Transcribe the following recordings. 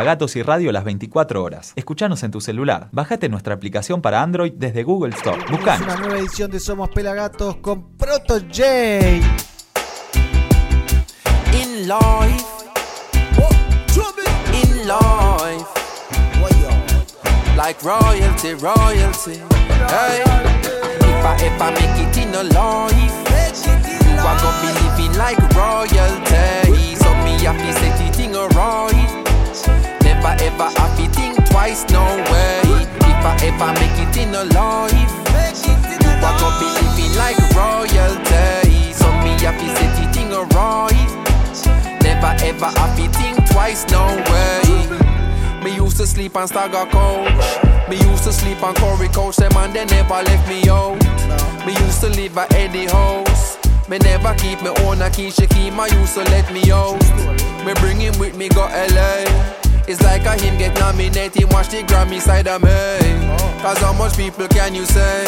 Pelagatos y Radio las 24 horas. Escuchanos en tu celular. Bájate nuestra aplicación para Android desde Google Store. Buscanos. Una nueva edición de Somos Pelagatos con Proto J. In life. In life. Like royalty, royalty. Hey. If I ever make it in a life, be living like royalty. So me happy set it in a right. Never ever happy think twice, no way. If I ever make it in a life, are gonna be living like royalty. So me happy set it in a right. Never ever happy think twice, no way. Me used to sleep on Stagger Coach. Me used to sleep on Corey Coach. Them and they never left me out. Me used to live at Eddie House. Me never keep me own a key. She keep my used to let me out. Me bring him with me go LA. It's like a him get nominated. Watch the Grammy side of me. Oh. Cause how much people can you say?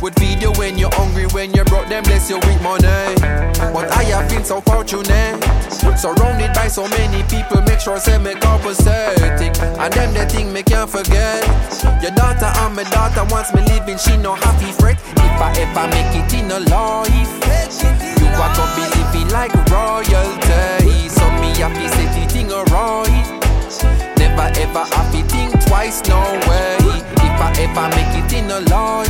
Would feed you when you're hungry, when you broke them, bless you with money. But I have been so fortunate, surrounded by so many people, make sure I say me compensating. And them the thing me can't forget. Your daughter and my daughter wants me living, she no happy fret. If I ever make it in a life, you are gonna be living like royalty. So me happy set it in a right. Never ever happy think twice, no way. If I ever make it in a life,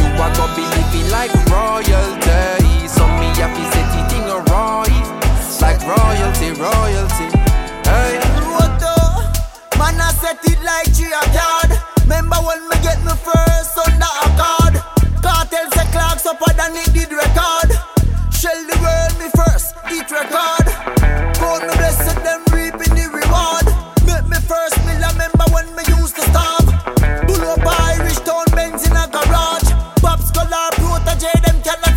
you are gonna be living like royalty. So me happy set it in a right, like royalty, royalty. Hey. Man, I set it like G a card. Remember when me get me first under a card? Cartel say clocks up than it did record. Shell the world me first, it record. To starve. Pull up Irish town Benz in a garage. Pops color protege, them cannot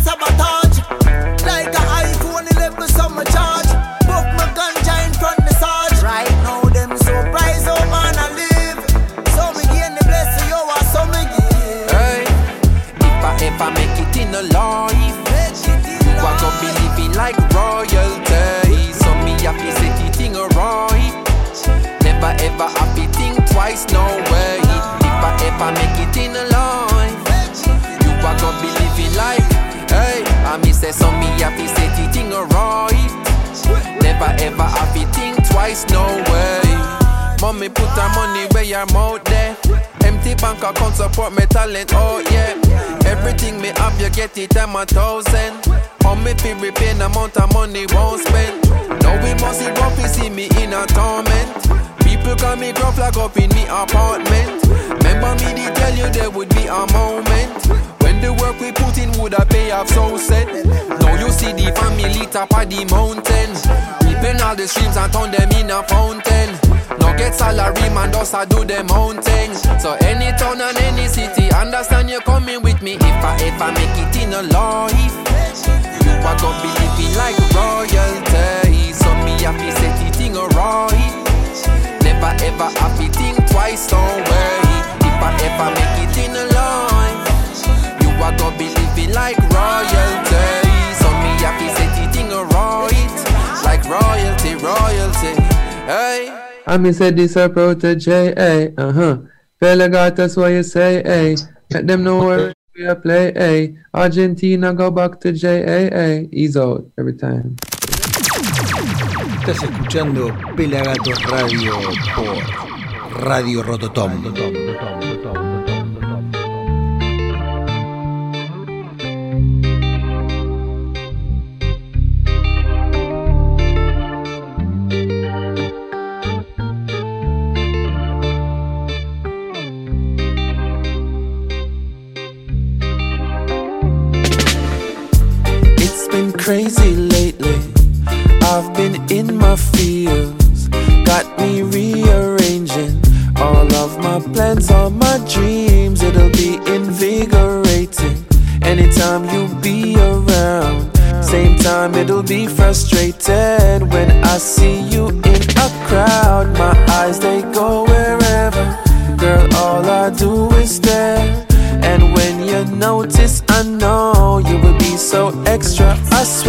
me happy set it in right. Never ever happy think twice, no way. Mommy put her money where your mouth there. Empty bank account support my talent, oh yeah. Everything me have, you get it, I'm a thousand. On me feel repay the amount of money won't spend. Now we must see rough, you see me in a torment. People call me gruff like up in me apartment. Remember me, they tell you there would be a moment. The work we put in would have pay off so set. Now you see the family top of the mountain. Reaping all the streams and turn them in a fountain. Now get salary, man, just a do them own thing. So any town and any city, understand you coming with me. If I ever make it in a life, you are gonna be living like royalty. So me happy set it in a right. Never ever happy think twice, don't worry. If I ever make it in a you are gonna be living like royalty. So me happy set it in a right, like royalty, royalty. Hey. I mean said this a protege, eh, uh-huh. Pelagatas what you say, eh. Let them know where we are play, eh. Argentina go back to J, eh. He's out every time. Estás escuchando Pelagatos Radio por Radio Rototom. It's been crazy lately. I've been in my feels, got me rearranging all of my plans, all my dreams. It'll be invigorating anytime you be around. Same time, it'll be frustrated when I see you in a crowd. My eyes they go wherever, girl. All I do is stare. And when you notice, I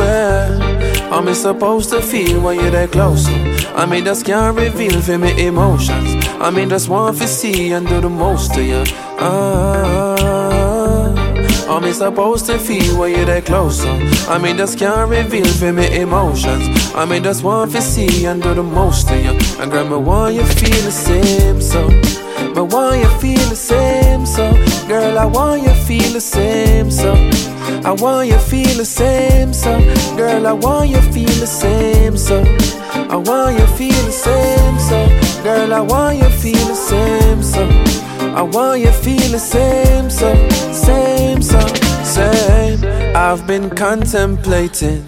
swear. I'm supposed to feel when you're that close. I mean, just can't reveal for me emotions. I mean, just want to see and do the most to you. Ah, I'm supposed to feel when you're that close. I mean, just can't reveal for me emotions. I mean, just want to see and do the most to you. And grandma, why you feel the same so? But why you feel the same so? Girl, I want you feel the same so. I want you feel the same so. Girl, I want you feel the same so. I want you feel the same so. Girl, I want you feel the same so. I want you feel the same so. Same so. Same. I've been contemplating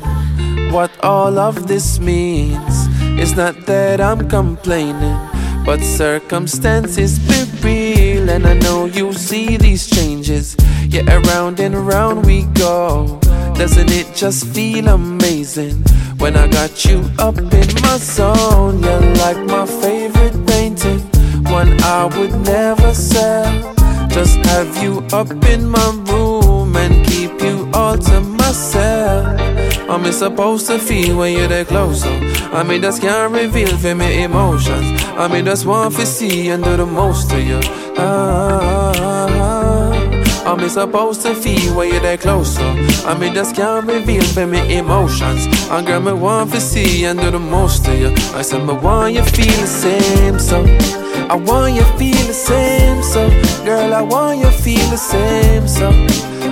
what all of this means. It's not that I'm complaining. But circumstances be real, and I know you see these changes. Yeah, around and around we go. Doesn't it just feel amazing when I got you up in my zone? You're like my favorite painting, one I would never sell. Just have you up in my room and keep you all to myself. I'm supposed to feel when you're that close. I mean, just can't reveal for me emotions. I mean, just one to see and do the most to you. Ah, I'm supposed to feel when you're that close. I mean, just can't reveal for me emotions. I girl, me want to see and do the most to you. I said, me want you feel the same, so. I want you feel the same, so. Girl, I want you feel the same, so.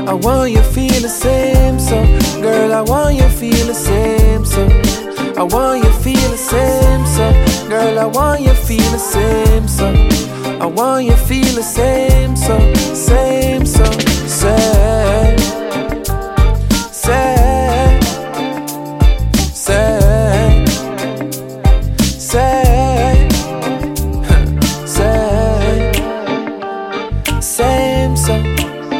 I want you feel the same, so girl, I want you feel the same, so I want you feel the same, so girl, I want you feel the same, so I want you feel the same, so same, so same, same, same, same, same, so.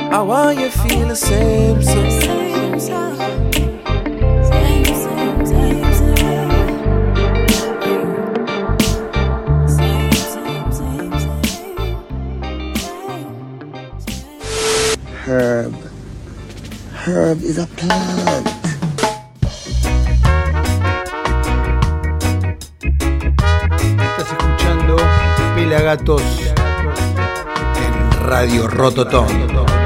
I want you feel the same, so. A. Estás escuchando Pelagatos en Radio Rototón.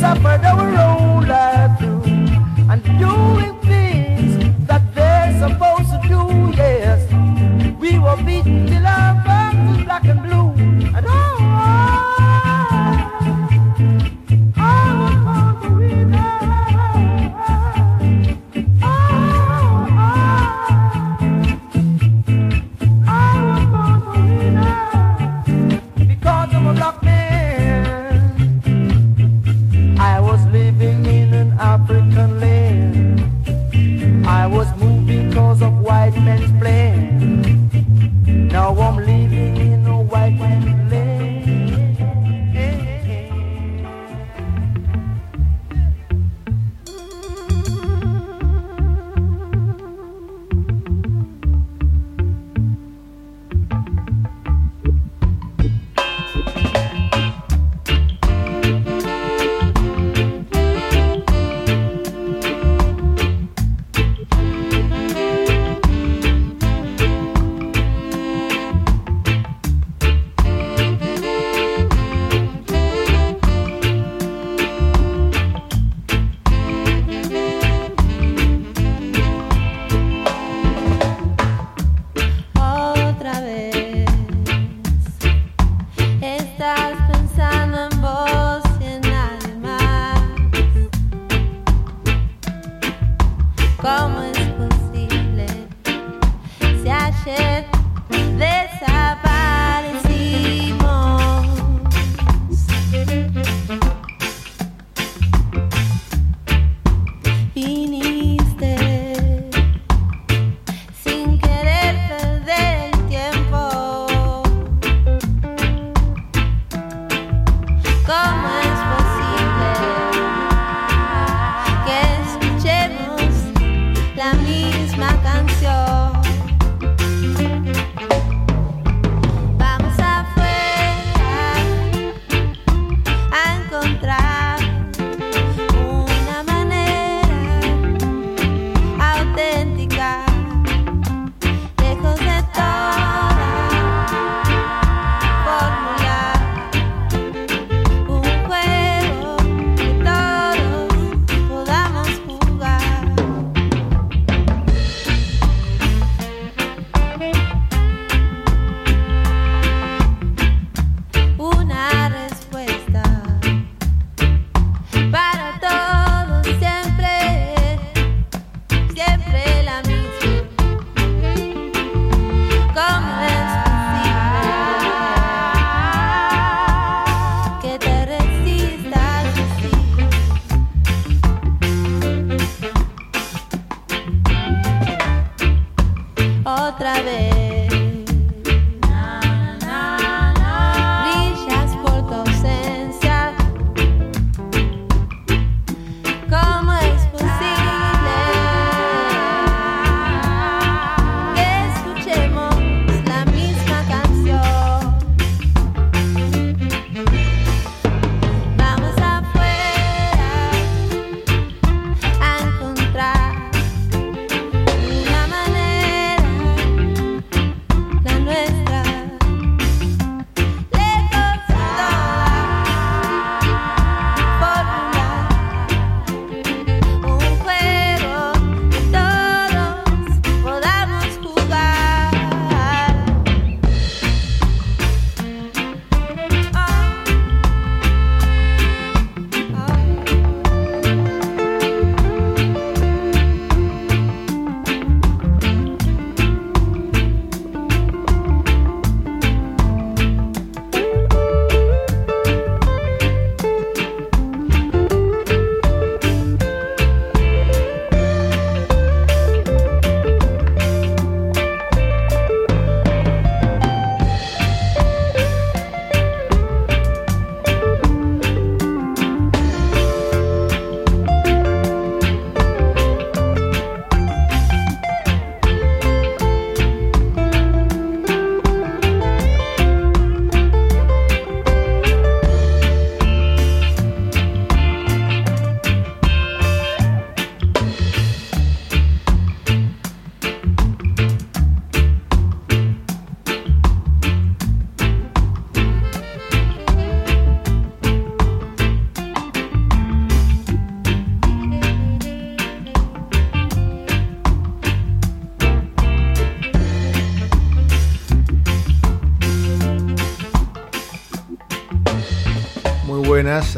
Suffered our own life through. And doing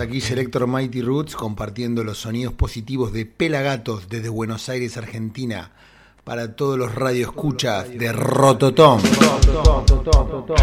aquí Selector Mighty Roots compartiendo los sonidos positivos de Pelagatos desde Buenos Aires, Argentina, para todos los radioescuchas de Rototom. Rototom.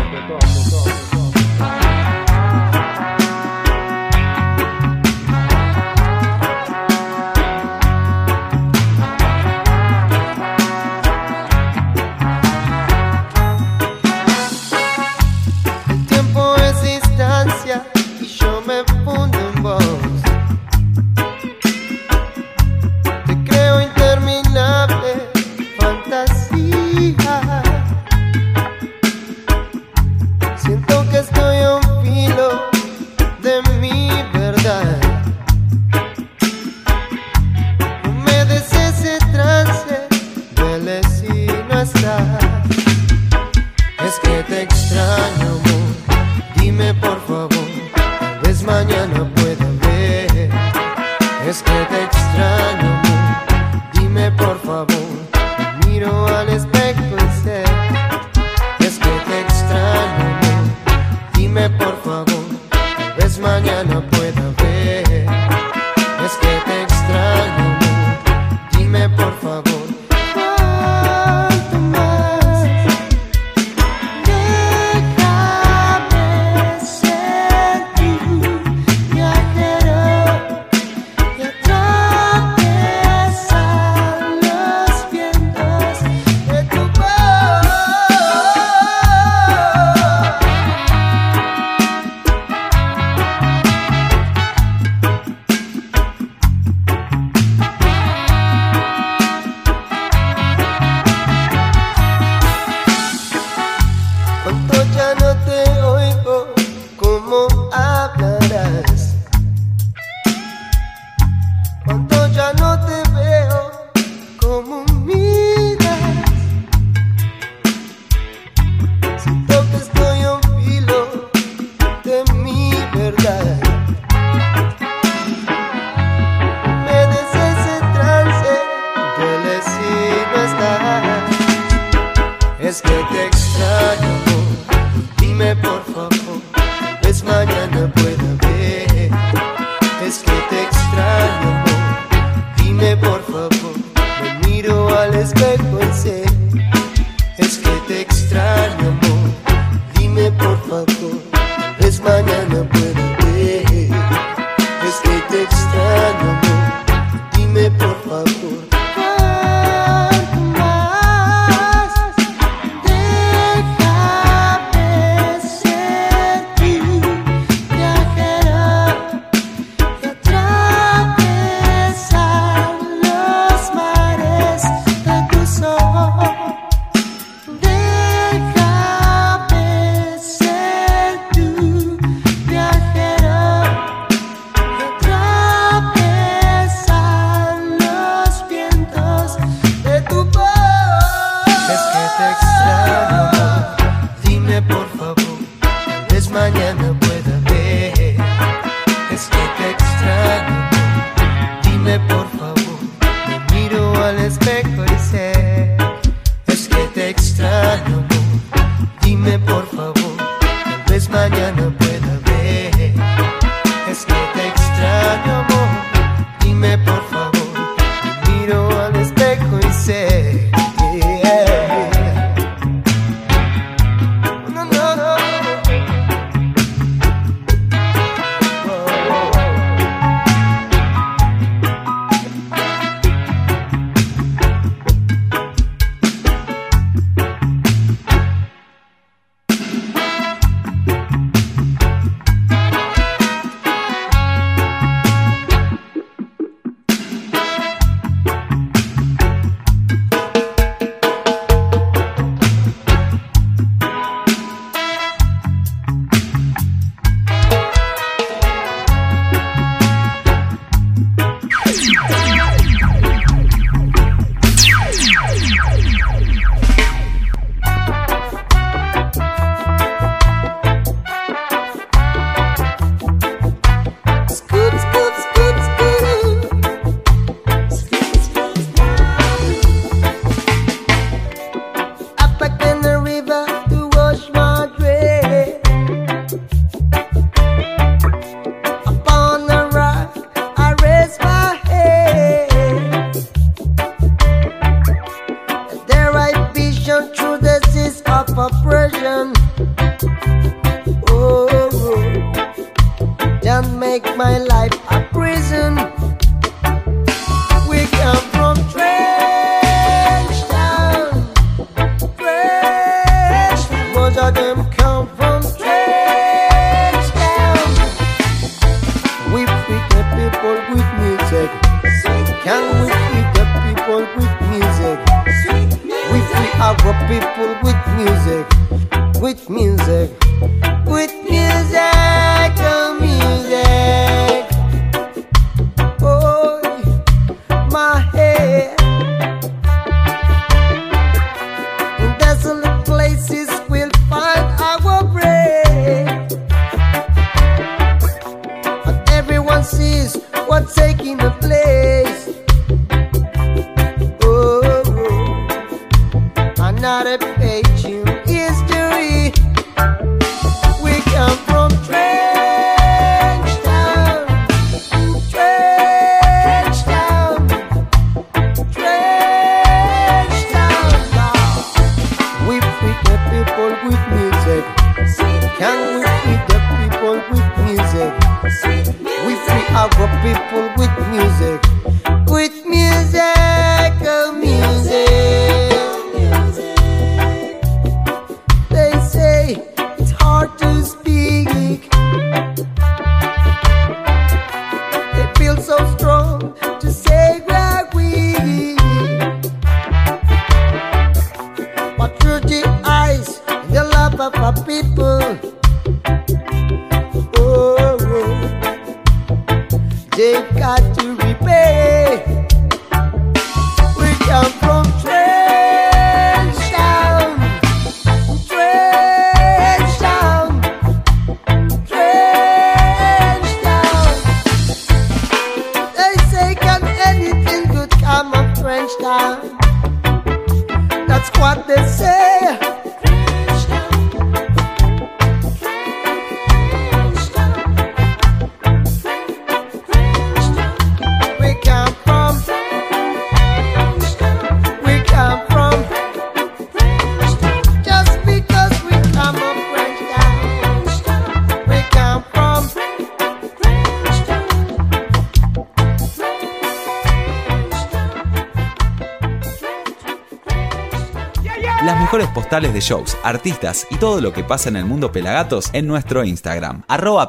Las mejores postales de shows, artistas y todo lo que pasa en el mundo Pelagatos en nuestro Instagram, arroba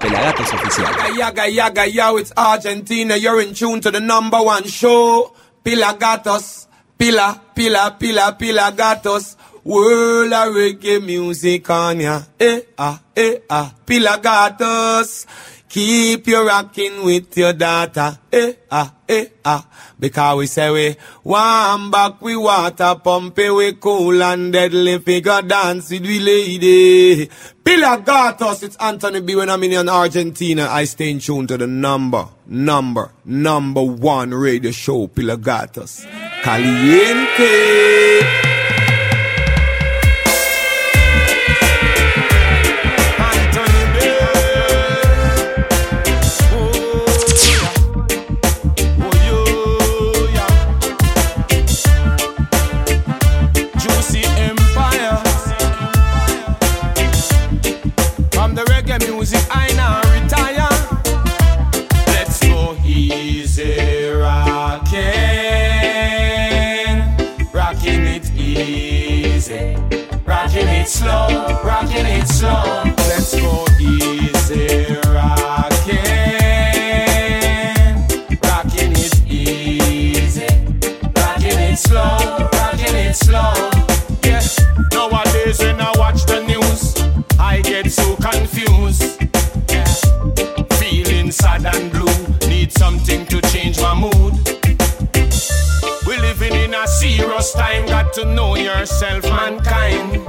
show. Pilagatos. Pila, pila, pila. Keep you rocking with your daughter. Eh, ah, eh, ah. Because we say we one back we water pump we cool and deadly figure dance with we lady. Pilagatos, it's Anthony B when I'm in Argentina. I stay in tune to the number, number, number one radio show, Pilagatos. Caliente. Slow, rocking it slow. Let's go easy, rocking, rocking it easy, rocking it slow, rocking it slow. Yeah, nowadays when I watch the news, I get so confused. Feeling sad and blue, need something to change my mood. We're living in a serious time, got to know yourself, mankind.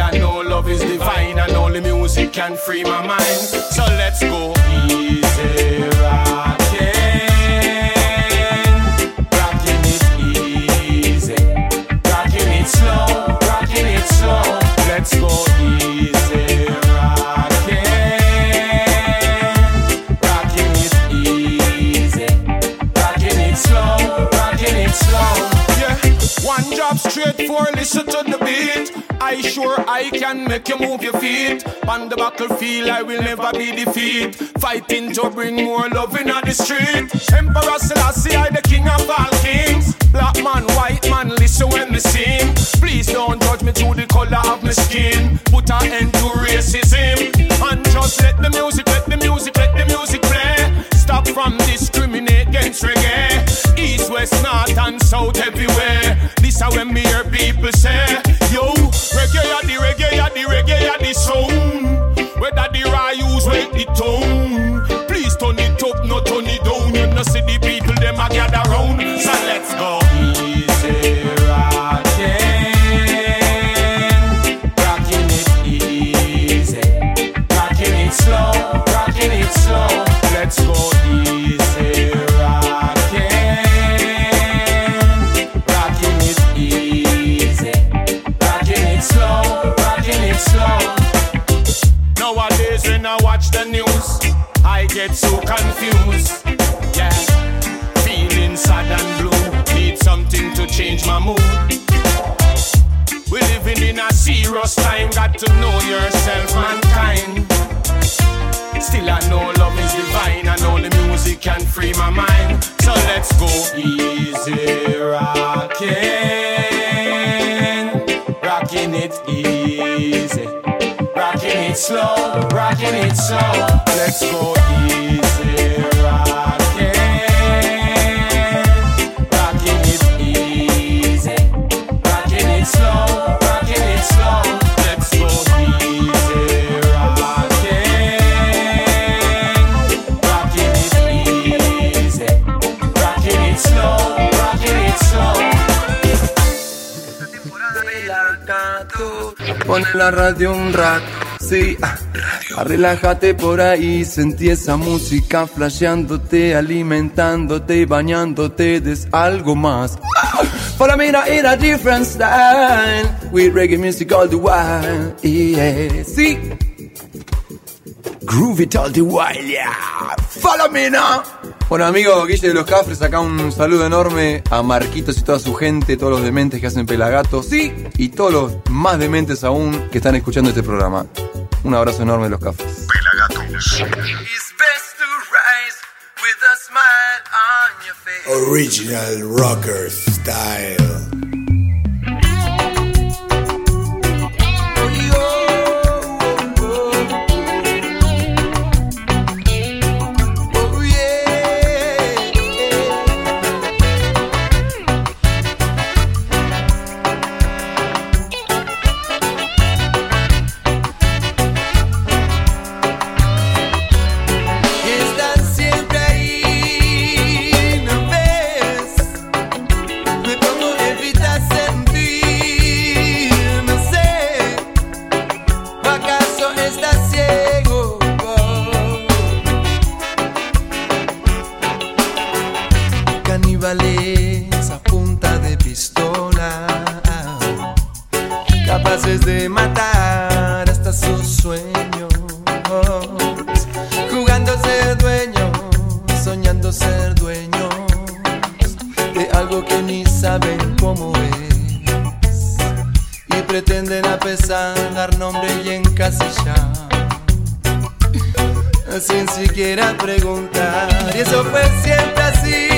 I know love is divine, and only music can free my mind. So Can make you move your feet. On the battlefield, I will never be defeated. Fighting to bring more love in the street. Emperor Selassie, I the king of all kings. Black man, white man, listen when me sing. Please don't judge me through the color of my skin. Put an end to racism. And just let the music, let the music, let the music play. Stop from discriminate against reggae. East, west, north, and south, everywhere. This is when me hear people say, Go easy, rocking, rocking it easy, rocking it slow, rocking it slow. Let's go easy, la radio un rato, sí. ah. Ah, Relájate por ahí, sentí esa música flasheándote, alimentándote y bañándote de algo más. Follow me now in a different style, with reggae music all the while, yeah. Sí. Groove it all the while, yeah. Follow me now. Bueno, amigo Guille de los Cafres, acá un saludo enorme a Marquitos y toda su gente, todos los dementes que hacen Pelagatos, sí, y todos los más dementes aún que están escuchando este programa. Un abrazo enorme de los Cafres. Pelagatos. Original rocker style. Caníbales a punta de pistola, capaces de matar hasta sus sueños. Jugando a ser dueños, soñando ser dueños de algo que ni saben cómo es. Y pretenden a pesar dar nombre y encasillar sin siquiera preguntar. Y eso fue siempre así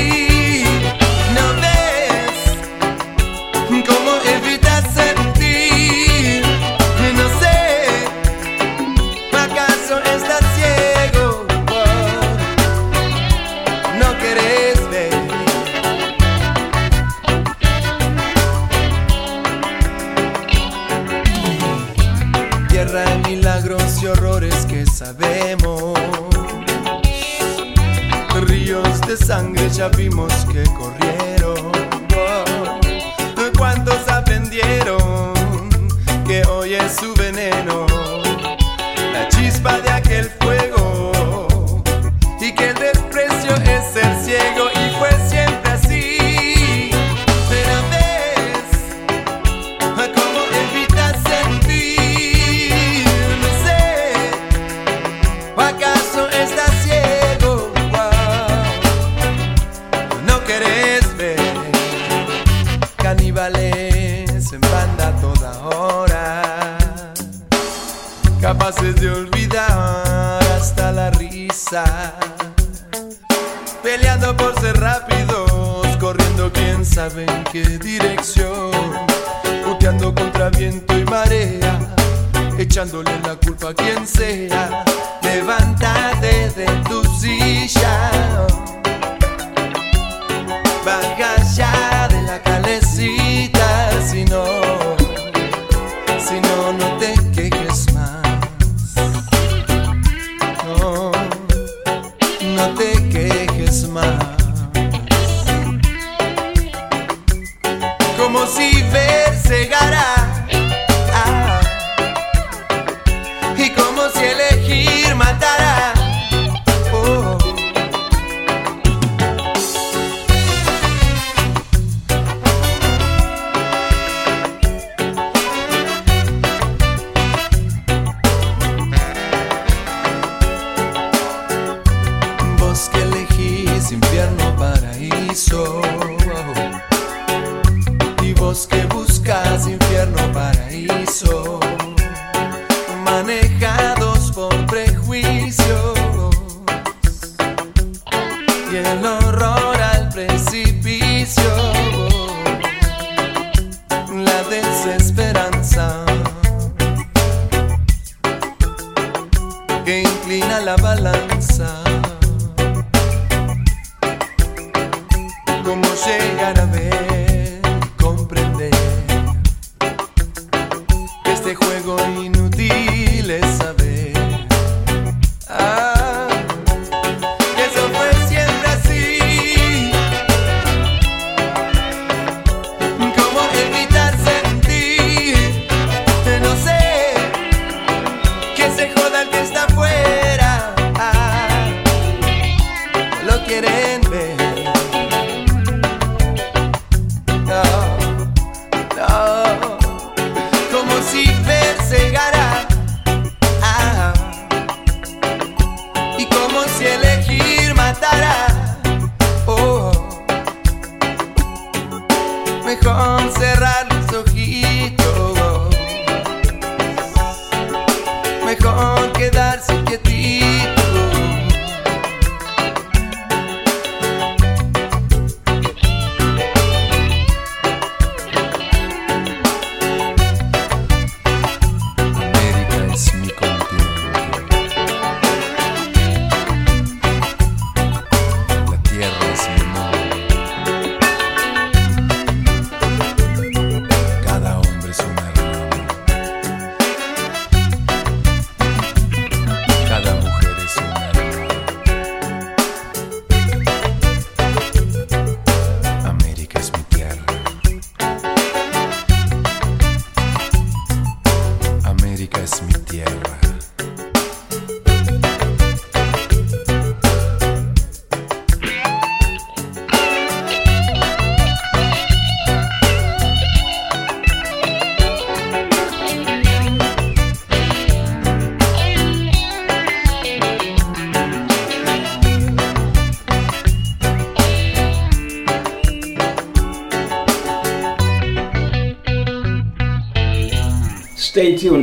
echándole la culpa a quien sea. Levántate de tu silla.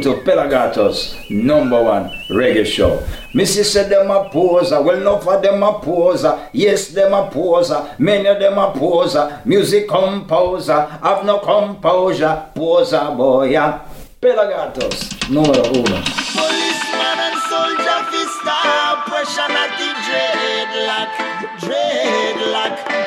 to Pelagatos, number one reggae show. Missy said them a poser, well no for them a poser, yes them a poser, many of them a poser, music composer, have no composure, poser boy. Pelagatos, number one. Policeman and soldier oppression ah, at the dreadlock, dreadlock.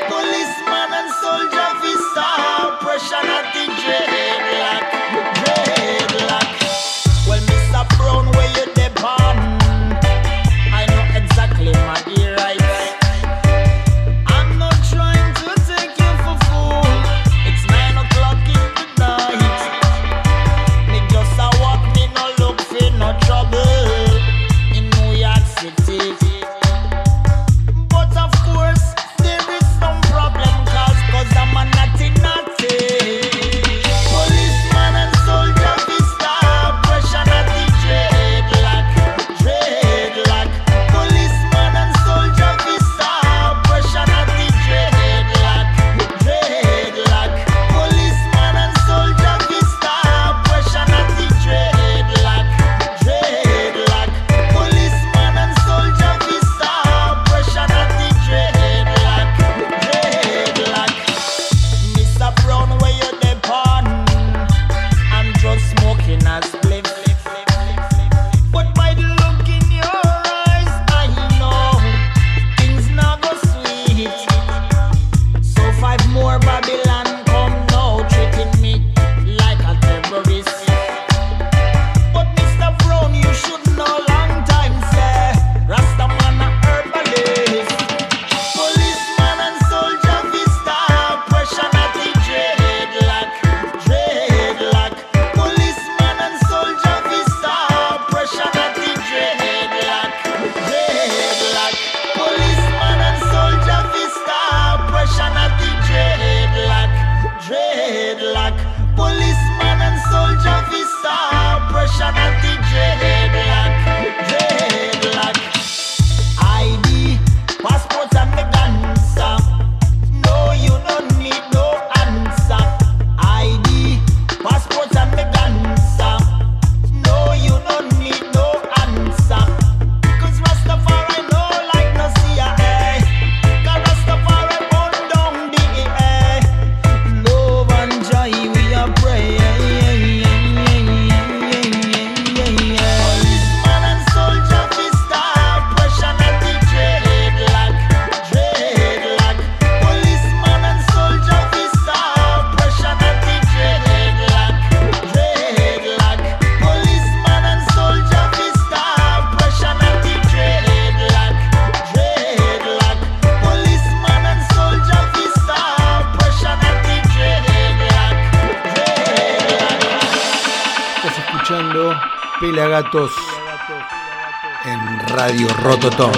policeman and soldier visa. Pressure that en Radio Rototom.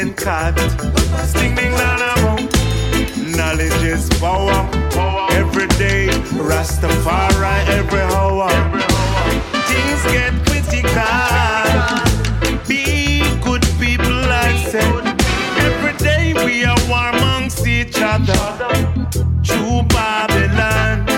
playing cards. Ding ding na. Knowledge is power. Every day, Rastafari every hour. Things get critical. Be good people, I said. Every day we are war amongst each other. True Babylon.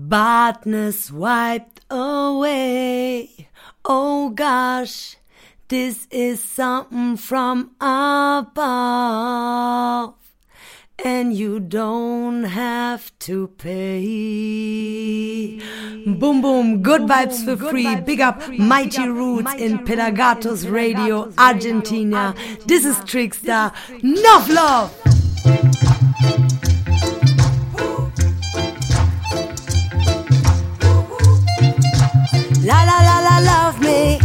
Badness wiped away. Oh gosh, this is something from above. And you don't have to pay. Boom, boom, good boom, vibes for good free. Vibes Big up free. Mighty Big Roots in Pelagatos Radio, Argentina. Argentina. This is Trickster. This. Enough love! La la la la love me.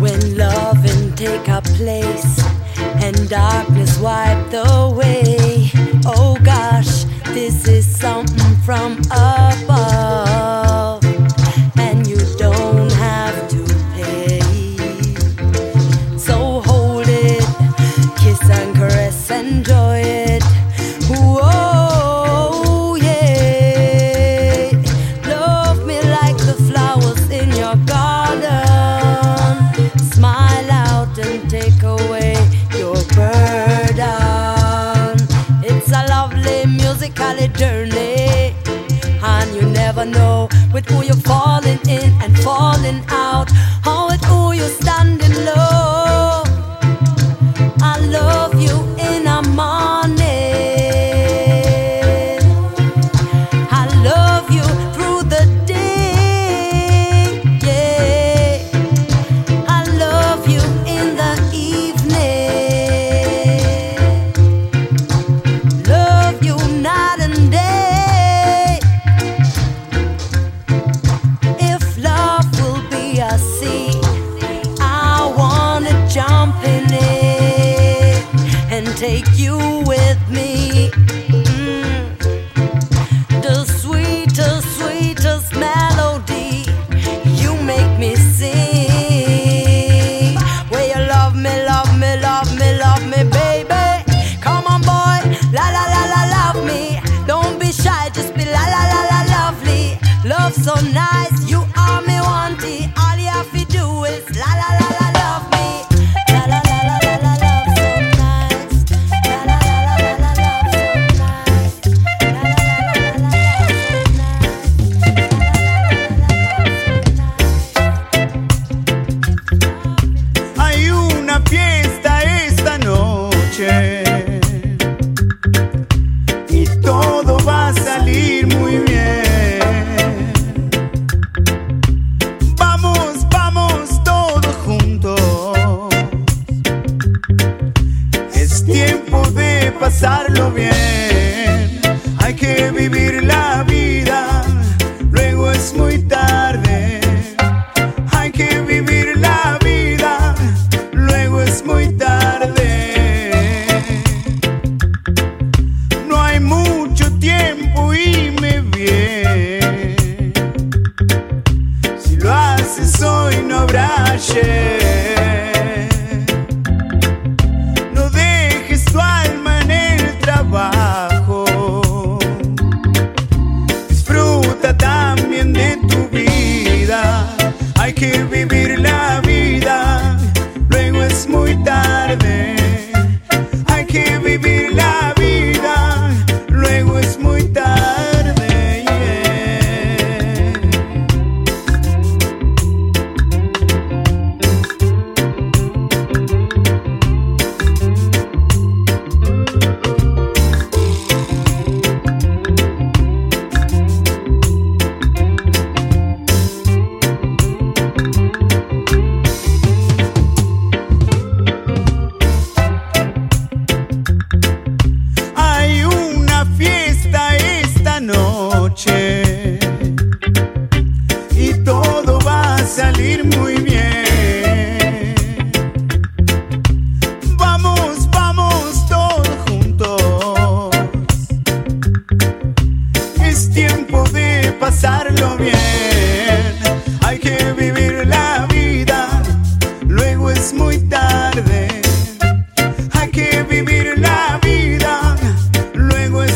When loving take our place and darkness wiped away. Oh gosh, this is something from above. you're falling in and falling out.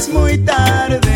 muy tarde.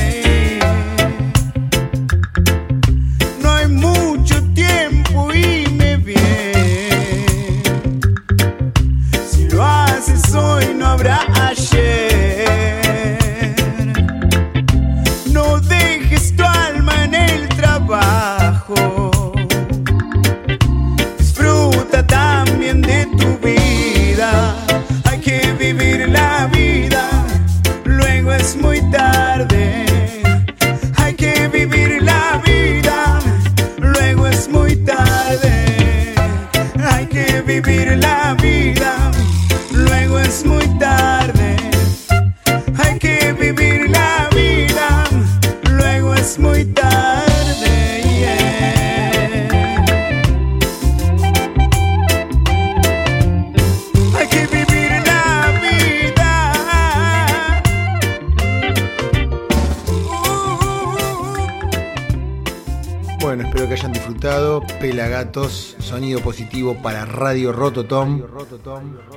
para Radio Rototom.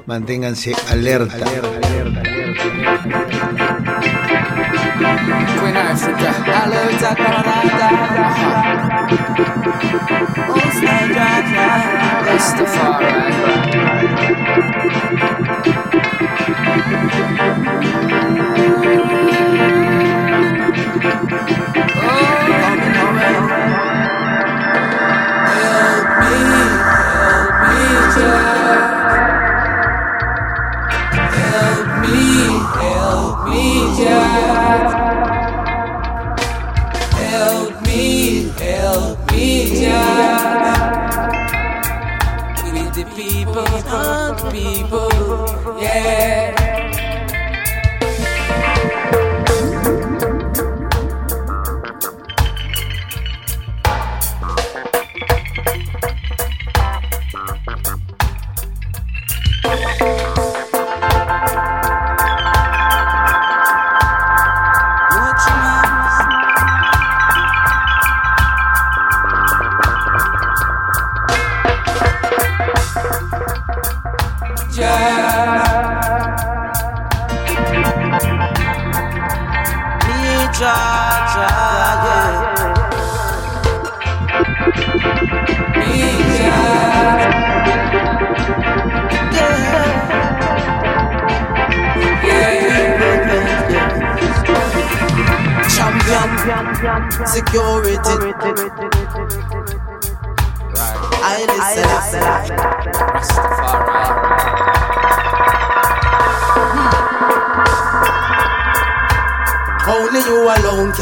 Manténganse alerta. alerta. people, people, yeah.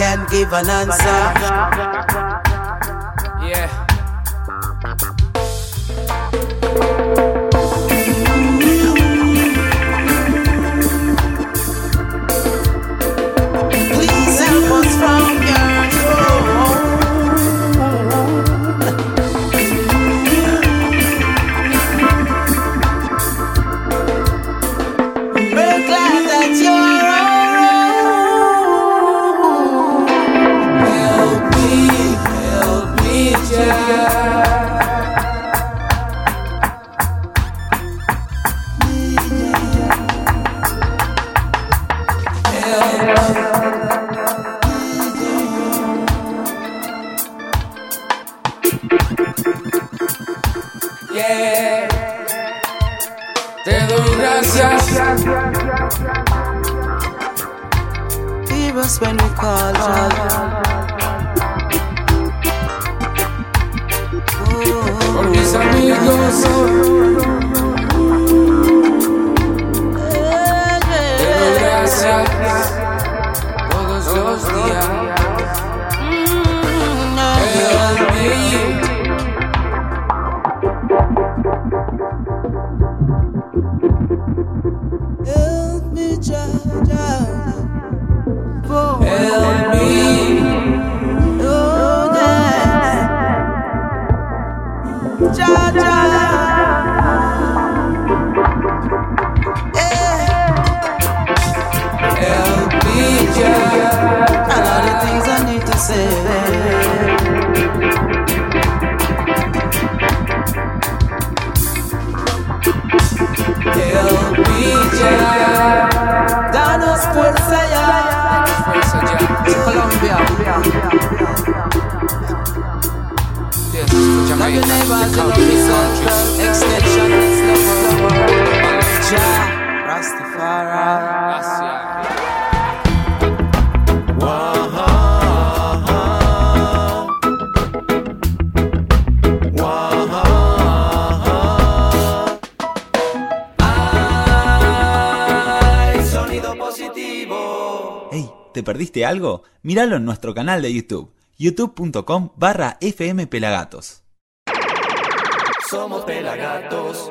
Can give an answer. Te doy gracias. Hear us when we call Jah. Por mis amigos. Te doy gracias. Todos los días. Your Jamaica. the country Extension ¿te perdiste algo? Míralo en nuestro canal de YouTube, youtube.com barra fmpelagatos. Somos pelagatos.